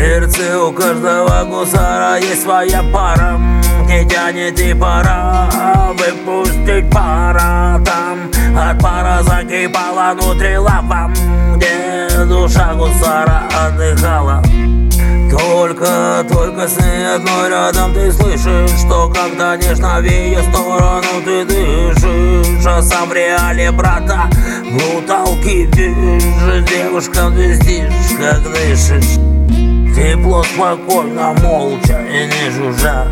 сердце у каждого гусара есть своя пара. Не тянет и пора выпустить пара Там от пара закипала внутри лава Где душа гусара отдыхала. Только, только с ней одной рядом ты слышишь Что когда нежно в ее сторону ты дышишь. А сам в реале брата буталки вижу Девушкам вездишь, как дышишь Тепло, спокойно, молча и не жужжа.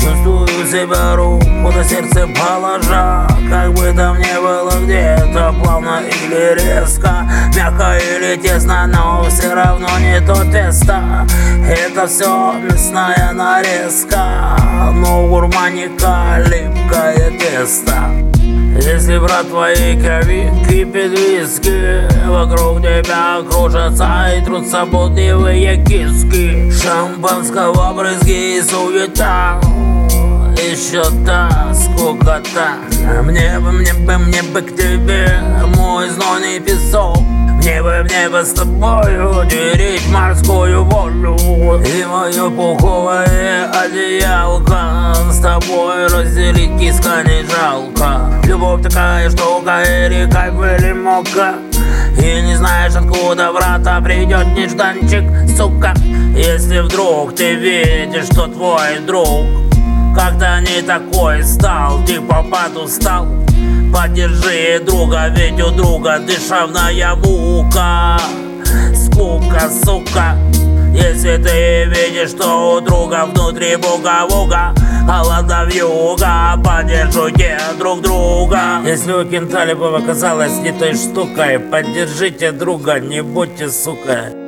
Чувствую себя руку на сердце положа. Как бы там ни было где-то плавно или резко. Мягко или тесно, но все равно не то тесто. Это все мясная нарезка Но гурманика липкое тесто если, брат, твоей крови кипит виски. Вокруг тебя кружатся и трутся будливые киски. Шампанского брызги и суета. Еще та скукота. Мне бы, мне бы, мне бы к тебе Мой знойный песок. Мне бы, мне бы с тобою Делить морскую волю. И мое пуховое одеялко С тобой разделить киска не жалко. Любовь такая штука и река или мока и не знаешь, откуда врата придет нежданчик, сука. Если вдруг ты видишь, что твой друг когда не такой стал, типа подустал. Поддержи друга, ведь у друга дышавная мука. Скука, сука Ты видишь, что у друга внутри буга-буга Холода вьюга, поддержите друг друга. Если у кента любовь оказалась не той штукой Поддержите друга, не будьте сукой